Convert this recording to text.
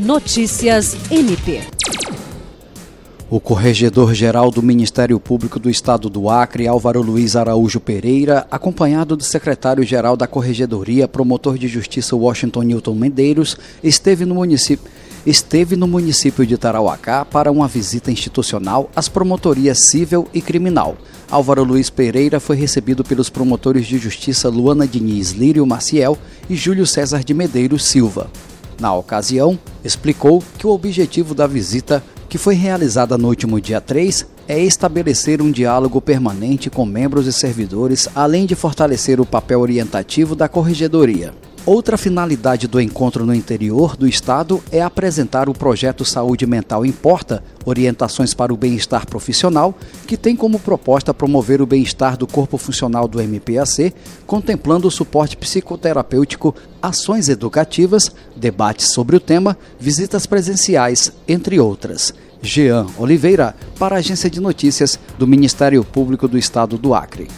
Notícias MP. O corregedor-geral do Ministério Público do Estado do Acre, Álvaro Luiz Araújo Pereira, acompanhado do secretário-geral da Corregedoria, promotor de justiça Washington Newton Medeiros, esteve no município esteve no município de Tarauacá para uma visita institucional às promotorias civil e criminal. Álvaro Luiz Pereira foi recebido pelos promotores de justiça Luana Diniz Lírio Maciel e Júlio César de Medeiros Silva. Na ocasião, explicou que o objetivo da visita que foi realizada no último dia 3, é estabelecer um diálogo permanente com membros e servidores, além de fortalecer o papel orientativo da Corregedoria. Outra finalidade do encontro no interior do Estado é apresentar o projeto Saúde Mental Importa Orientações para o Bem-Estar Profissional, que tem como proposta promover o bem-estar do corpo funcional do MPAC, contemplando o suporte psicoterapêutico, ações educativas, debates sobre o tema, visitas presenciais, entre outras. Jean Oliveira, para a Agência de Notícias do Ministério Público do Estado do Acre.